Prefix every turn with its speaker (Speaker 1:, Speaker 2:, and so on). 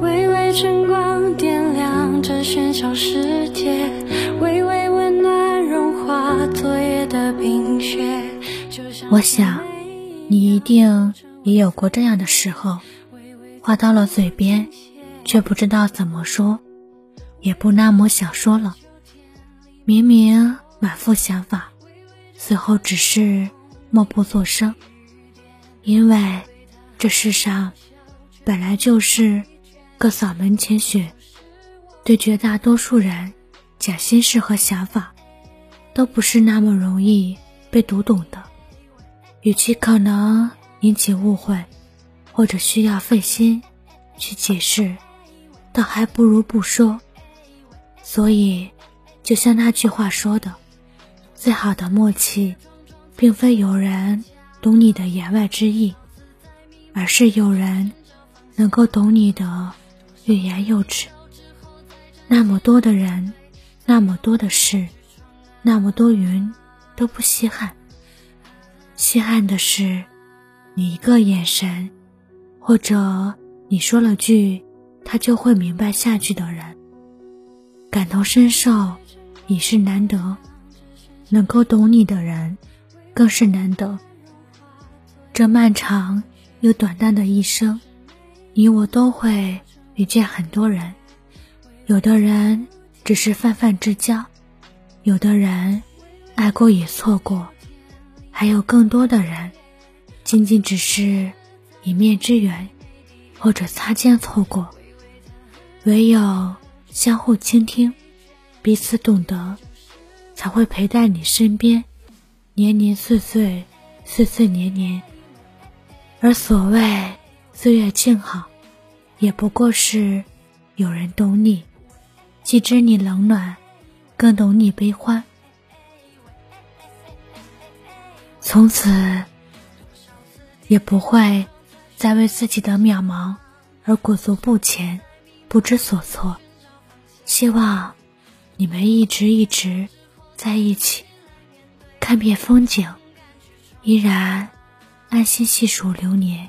Speaker 1: 微微晨光点亮这喧嚣世界，微微温暖融化昨夜的冰雪。
Speaker 2: 我想，你一定也有过这样的时候，话到了嘴边，却不知道怎么说，也不那么想说了。明明满腹想法，最后只是默不作声，因为这世上本来就是各扫门前雪，对绝大多数人讲心事和想法，都不是那么容易被读懂的。与其可能引起误会，或者需要费心去解释，倒还不如不说。所以。就像那句话说的，最好的默契，并非有人懂你的言外之意，而是有人能够懂你的欲言又止。那么多的人，那么多的事，那么多云，都不稀罕。稀罕的是，你一个眼神，或者你说了句，他就会明白下句的人，感同身受。已是难得，能够懂你的人更是难得。这漫长又短暂的一生，你我都会遇见很多人。有的人只是泛泛之交，有的人爱过也错过，还有更多的人，仅仅只是一面之缘，或者擦肩错过。唯有相互倾听。彼此懂得，才会陪在你身边，年年岁岁，岁岁年年。而所谓岁月静好，也不过是有人懂你，既知你冷暖，更懂你悲欢。从此，也不会再为自己的渺茫而裹足不前，不知所措。希望。你们一直一直在一起，看遍风景，依然安心细数流年。